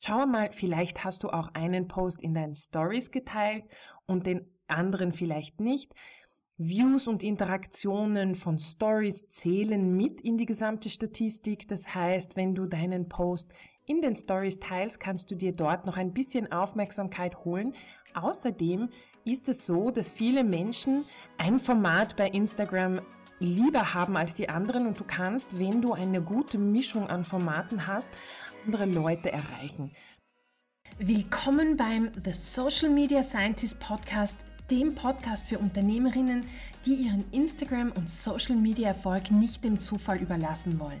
Schau mal, vielleicht hast du auch einen Post in deinen Stories geteilt und den anderen vielleicht nicht. Views und Interaktionen von Stories zählen mit in die gesamte Statistik. Das heißt, wenn du deinen Post in den Stories teilst, kannst du dir dort noch ein bisschen Aufmerksamkeit holen. Außerdem ist es so, dass viele Menschen ein Format bei Instagram lieber haben als die anderen und du kannst, wenn du eine gute Mischung an Formaten hast, andere Leute erreichen. Willkommen beim The Social Media Scientist Podcast dem Podcast für Unternehmerinnen, die ihren Instagram- und Social-Media-Erfolg nicht dem Zufall überlassen wollen.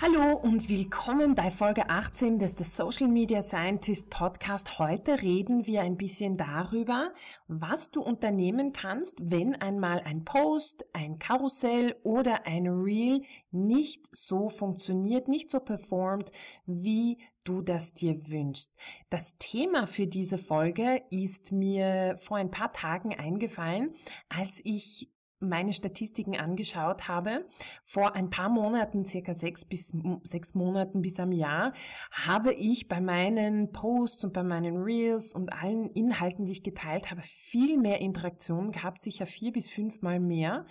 Hallo und willkommen bei Folge 18 des The Social Media Scientist Podcast. Heute reden wir ein bisschen darüber, was du unternehmen kannst, wenn einmal ein Post, ein Karussell oder ein Reel nicht so funktioniert, nicht so performt, wie du das dir wünschst. Das Thema für diese Folge ist mir vor ein paar Tagen eingefallen, als ich meine Statistiken angeschaut habe, vor ein paar Monaten, circa sechs bis sechs Monaten bis am Jahr, habe ich bei meinen Posts und bei meinen Reels und allen Inhalten, die ich geteilt habe, viel mehr Interaktionen gehabt, sicher vier bis fünfmal mehr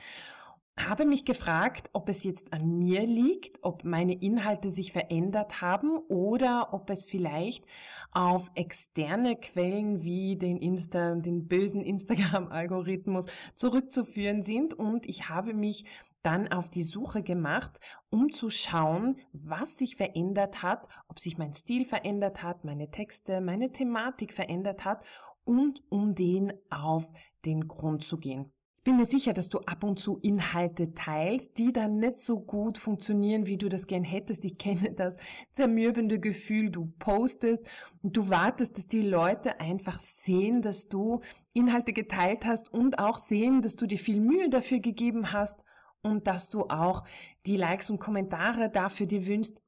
habe mich gefragt, ob es jetzt an mir liegt, ob meine Inhalte sich verändert haben oder ob es vielleicht auf externe Quellen wie den Insta, den bösen Instagram-Algorithmus zurückzuführen sind. Und ich habe mich dann auf die Suche gemacht, um zu schauen, was sich verändert hat, ob sich mein Stil verändert hat, meine Texte, meine Thematik verändert hat und um den auf den Grund zu gehen bin mir sicher, dass du ab und zu Inhalte teilst, die dann nicht so gut funktionieren, wie du das gern hättest. Ich kenne das zermürbende Gefühl, du postest und du wartest, dass die Leute einfach sehen, dass du Inhalte geteilt hast und auch sehen, dass du dir viel Mühe dafür gegeben hast und dass du auch die Likes und Kommentare dafür dir wünschst.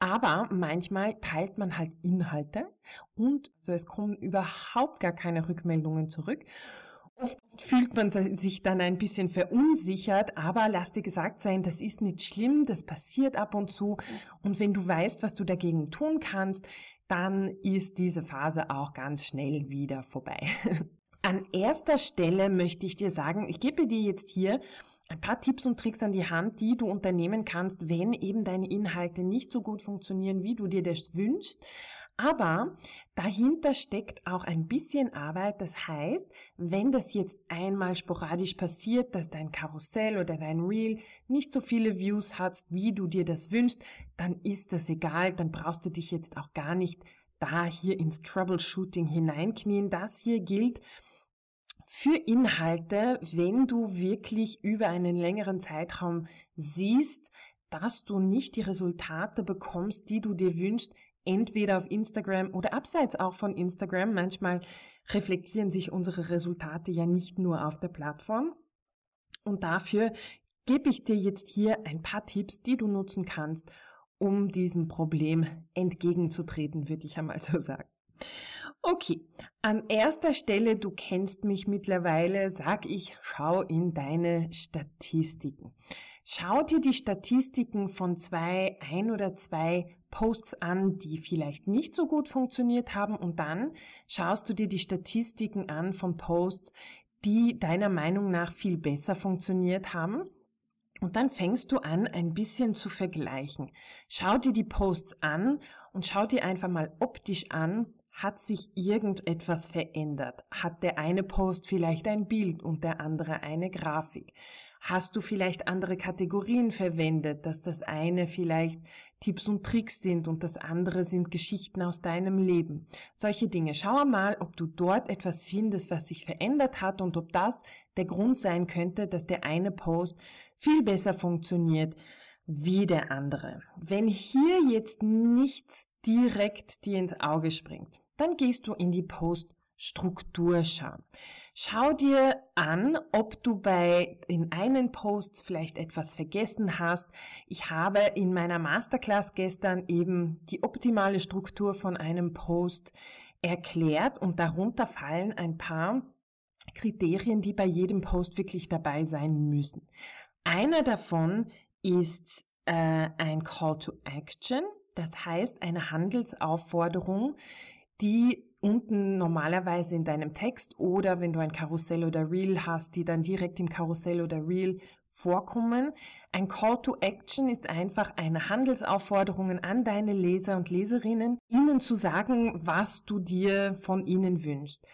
Aber manchmal teilt man halt Inhalte und so es kommen überhaupt gar keine Rückmeldungen zurück. Oft fühlt man sich dann ein bisschen verunsichert, aber lass dir gesagt sein, das ist nicht schlimm, das passiert ab und zu. Und wenn du weißt, was du dagegen tun kannst, dann ist diese Phase auch ganz schnell wieder vorbei. An erster Stelle möchte ich dir sagen, ich gebe dir jetzt hier ein paar Tipps und Tricks an die Hand, die du unternehmen kannst, wenn eben deine Inhalte nicht so gut funktionieren, wie du dir das wünschst. Aber dahinter steckt auch ein bisschen Arbeit. Das heißt, wenn das jetzt einmal sporadisch passiert, dass dein Karussell oder dein Reel nicht so viele Views hat, wie du dir das wünschst, dann ist das egal. Dann brauchst du dich jetzt auch gar nicht da hier ins Troubleshooting hineinknien. Das hier gilt für Inhalte, wenn du wirklich über einen längeren Zeitraum siehst, dass du nicht die Resultate bekommst, die du dir wünschst, entweder auf Instagram oder abseits auch von Instagram. Manchmal reflektieren sich unsere Resultate ja nicht nur auf der Plattform. Und dafür gebe ich dir jetzt hier ein paar Tipps, die du nutzen kannst, um diesem Problem entgegenzutreten, würde ich einmal so sagen. Okay, an erster Stelle, du kennst mich mittlerweile, sag ich, schau in deine Statistiken. Schau dir die Statistiken von zwei, ein oder zwei Posts an, die vielleicht nicht so gut funktioniert haben und dann schaust du dir die Statistiken an von Posts, die deiner Meinung nach viel besser funktioniert haben. Und dann fängst du an, ein bisschen zu vergleichen. Schau dir die Posts an und schau dir einfach mal optisch an, hat sich irgendetwas verändert? Hat der eine Post vielleicht ein Bild und der andere eine Grafik? Hast du vielleicht andere Kategorien verwendet, dass das eine vielleicht Tipps und Tricks sind und das andere sind Geschichten aus deinem Leben? Solche Dinge. Schau mal, ob du dort etwas findest, was sich verändert hat und ob das der Grund sein könnte, dass der eine Post viel besser funktioniert wie der andere. Wenn hier jetzt nichts direkt dir ins Auge springt, dann gehst du in die Post Struktur schauen. Schau dir an, ob du bei den einen Posts vielleicht etwas vergessen hast. Ich habe in meiner Masterclass gestern eben die optimale Struktur von einem Post erklärt und darunter fallen ein paar Kriterien, die bei jedem Post wirklich dabei sein müssen. Einer davon ist äh, ein Call to Action, das heißt eine Handelsaufforderung, die unten normalerweise in deinem Text oder wenn du ein Karussell oder Reel hast, die dann direkt im Karussell oder Reel vorkommen. Ein Call to Action ist einfach eine Handelsaufforderung an deine Leser und Leserinnen, ihnen zu sagen, was du dir von ihnen wünschst.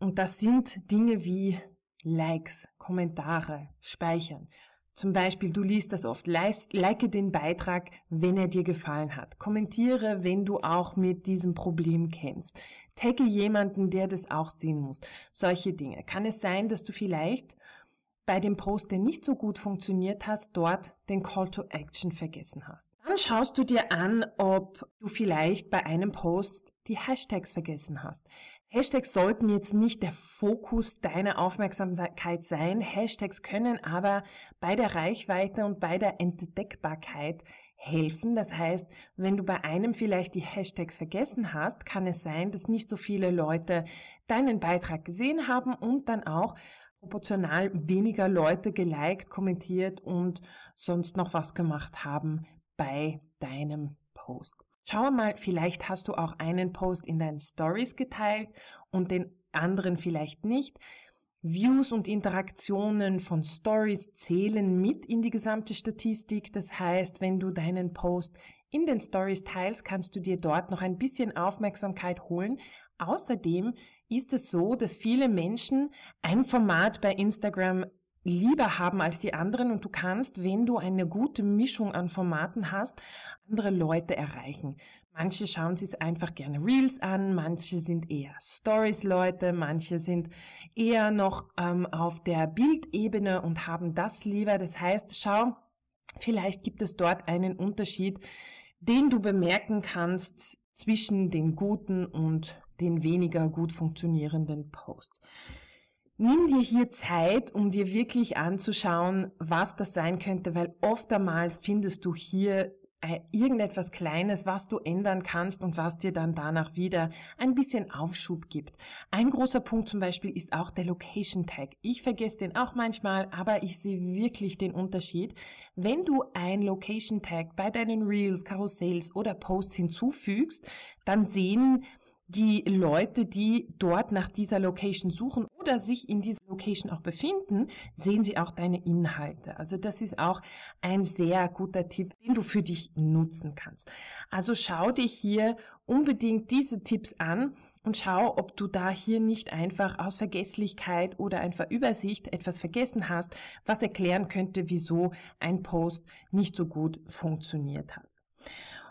Und das sind Dinge wie Likes, Kommentare, Speichern. Zum Beispiel, du liest das oft, like den Beitrag, wenn er dir gefallen hat. Kommentiere, wenn du auch mit diesem Problem kämpfst. Tagge jemanden, der das auch sehen muss. Solche Dinge. Kann es sein, dass du vielleicht bei dem Post, der nicht so gut funktioniert hat, dort den Call to Action vergessen hast. Dann schaust du dir an, ob du vielleicht bei einem Post die Hashtags vergessen hast. Hashtags sollten jetzt nicht der Fokus deiner Aufmerksamkeit sein. Hashtags können aber bei der Reichweite und bei der Entdeckbarkeit helfen. Das heißt, wenn du bei einem vielleicht die Hashtags vergessen hast, kann es sein, dass nicht so viele Leute deinen Beitrag gesehen haben und dann auch proportional weniger Leute geliked, kommentiert und sonst noch was gemacht haben bei deinem Post. Schau mal, vielleicht hast du auch einen Post in deinen Stories geteilt und den anderen vielleicht nicht. Views und Interaktionen von Stories zählen mit in die gesamte Statistik. Das heißt, wenn du deinen Post in den Stories teilst, kannst du dir dort noch ein bisschen Aufmerksamkeit holen. Außerdem ist es so, dass viele Menschen ein Format bei Instagram lieber haben als die anderen und du kannst, wenn du eine gute Mischung an Formaten hast, andere Leute erreichen. Manche schauen sich einfach gerne Reels an, manche sind eher Stories-Leute, manche sind eher noch ähm, auf der Bildebene und haben das lieber. Das heißt, schau, vielleicht gibt es dort einen Unterschied, den du bemerken kannst zwischen den guten und den weniger gut funktionierenden Posts. Nimm dir hier Zeit, um dir wirklich anzuschauen, was das sein könnte, weil oftmals findest du hier äh, irgendetwas Kleines, was du ändern kannst und was dir dann danach wieder ein bisschen Aufschub gibt. Ein großer Punkt zum Beispiel ist auch der Location Tag. Ich vergesse den auch manchmal, aber ich sehe wirklich den Unterschied. Wenn du ein Location Tag bei deinen Reels, Karussells oder Posts hinzufügst, dann sehen die Leute, die dort nach dieser Location suchen oder sich in dieser Location auch befinden, sehen sie auch deine Inhalte. Also das ist auch ein sehr guter Tipp, den du für dich nutzen kannst. Also schau dir hier unbedingt diese Tipps an und schau, ob du da hier nicht einfach aus Vergesslichkeit oder einfach Übersicht etwas vergessen hast, was erklären könnte, wieso ein Post nicht so gut funktioniert hat.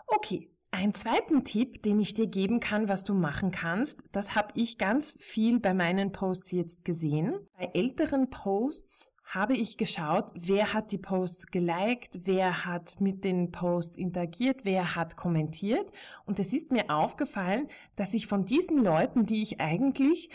Okay, ein zweiten Tipp, den ich dir geben kann, was du machen kannst, das habe ich ganz viel bei meinen Posts jetzt gesehen. Bei älteren Posts habe ich geschaut, wer hat die Posts geliked, wer hat mit den Posts interagiert, wer hat kommentiert. Und es ist mir aufgefallen, dass ich von diesen Leuten, die ich eigentlich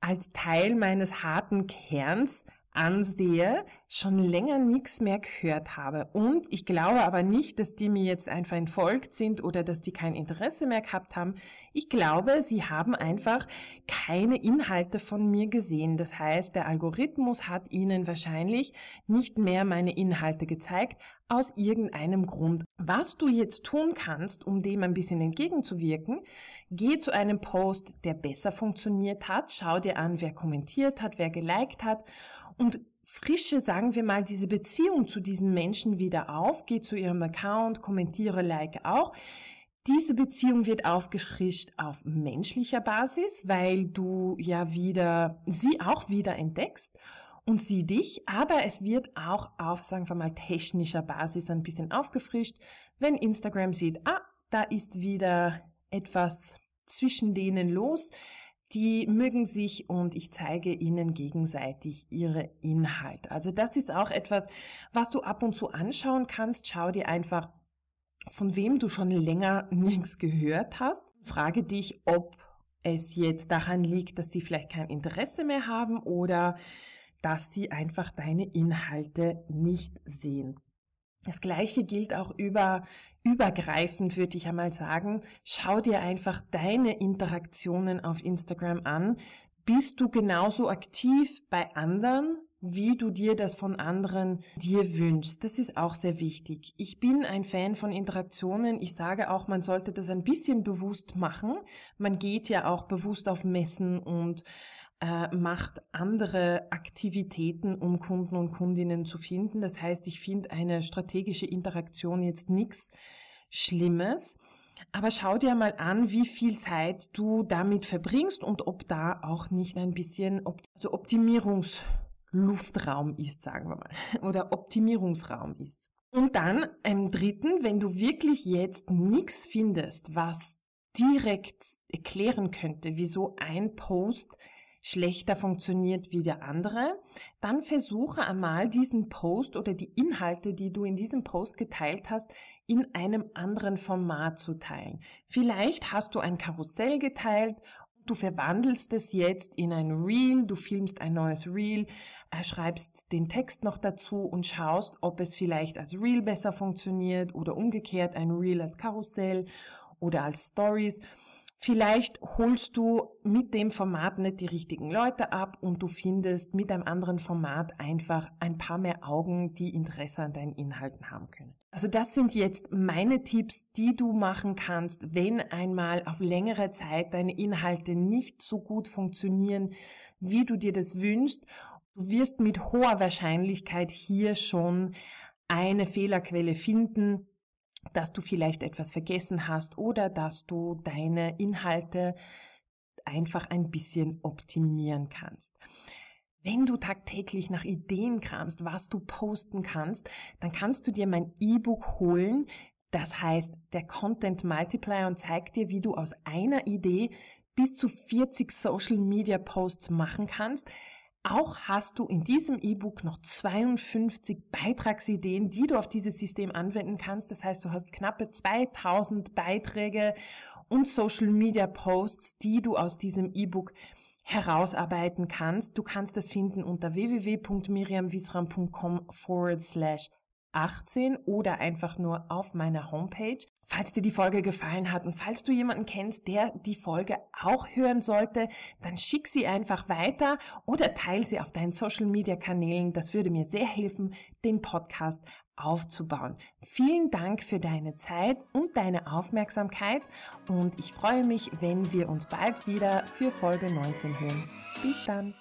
als Teil meines harten Kerns ansehe, schon länger nichts mehr gehört habe. Und ich glaube aber nicht, dass die mir jetzt einfach entfolgt sind oder dass die kein Interesse mehr gehabt haben. Ich glaube, sie haben einfach keine Inhalte von mir gesehen. Das heißt, der Algorithmus hat ihnen wahrscheinlich nicht mehr meine Inhalte gezeigt, aus irgendeinem Grund. Was du jetzt tun kannst, um dem ein bisschen entgegenzuwirken, geh zu einem Post, der besser funktioniert hat, schau dir an, wer kommentiert hat, wer geliked hat und frische, sagen wir mal, diese Beziehung zu diesen Menschen wieder auf, geh zu ihrem Account, kommentiere, like auch. Diese Beziehung wird aufgefrischt auf menschlicher Basis, weil du ja wieder, sie auch wieder entdeckst und sie dich, aber es wird auch auf, sagen wir mal, technischer Basis ein bisschen aufgefrischt, wenn Instagram sieht, ah, da ist wieder etwas zwischen denen los, die mögen sich und ich zeige ihnen gegenseitig ihre Inhalte. Also das ist auch etwas, was du ab und zu anschauen kannst. Schau dir einfach, von wem du schon länger nichts gehört hast. Frage dich, ob es jetzt daran liegt, dass die vielleicht kein Interesse mehr haben oder dass die einfach deine Inhalte nicht sehen. Das Gleiche gilt auch über, übergreifend, würde ich einmal sagen. Schau dir einfach deine Interaktionen auf Instagram an. Bist du genauso aktiv bei anderen, wie du dir das von anderen dir wünschst. Das ist auch sehr wichtig. Ich bin ein Fan von Interaktionen. Ich sage auch, man sollte das ein bisschen bewusst machen. Man geht ja auch bewusst auf Messen und äh, macht andere Aktivitäten, um Kunden und Kundinnen zu finden. Das heißt, ich finde eine strategische Interaktion jetzt nichts Schlimmes. Aber schau dir mal an, wie viel Zeit du damit verbringst und ob da auch nicht ein bisschen also Optimierungsluftraum ist, sagen wir mal, oder Optimierungsraum ist. Und dann im dritten, wenn du wirklich jetzt nichts findest, was direkt erklären könnte, wieso ein Post schlechter funktioniert wie der andere, dann versuche einmal diesen Post oder die Inhalte, die du in diesem Post geteilt hast, in einem anderen Format zu teilen. Vielleicht hast du ein Karussell geteilt Du verwandelst es jetzt in ein Reel, du filmst ein neues Reel, äh, schreibst den Text noch dazu und schaust, ob es vielleicht als Reel besser funktioniert oder umgekehrt ein Reel als Karussell oder als Stories. Vielleicht holst du mit dem Format nicht die richtigen Leute ab und du findest mit einem anderen Format einfach ein paar mehr Augen, die Interesse an deinen Inhalten haben können. Also das sind jetzt meine Tipps, die du machen kannst, wenn einmal auf längere Zeit deine Inhalte nicht so gut funktionieren, wie du dir das wünschst. Du wirst mit hoher Wahrscheinlichkeit hier schon eine Fehlerquelle finden, dass du vielleicht etwas vergessen hast oder dass du deine Inhalte einfach ein bisschen optimieren kannst. Wenn du tagtäglich nach Ideen kramst, was du posten kannst, dann kannst du dir mein E-Book holen. Das heißt, der Content Multiplier und zeigt dir, wie du aus einer Idee bis zu 40 Social Media Posts machen kannst. Auch hast du in diesem E-Book noch 52 Beitragsideen, die du auf dieses System anwenden kannst. Das heißt, du hast knappe 2000 Beiträge und Social Media Posts, die du aus diesem E-Book herausarbeiten kannst. Du kannst das finden unter www.miriamwisram.com forward slash 18 oder einfach nur auf meiner Homepage. Falls dir die Folge gefallen hat und falls du jemanden kennst, der die Folge auch hören sollte, dann schick sie einfach weiter oder teile sie auf deinen Social Media Kanälen. Das würde mir sehr helfen, den Podcast aufzubauen. Vielen Dank für deine Zeit und deine Aufmerksamkeit und ich freue mich, wenn wir uns bald wieder für Folge 19 hören. Bis dann!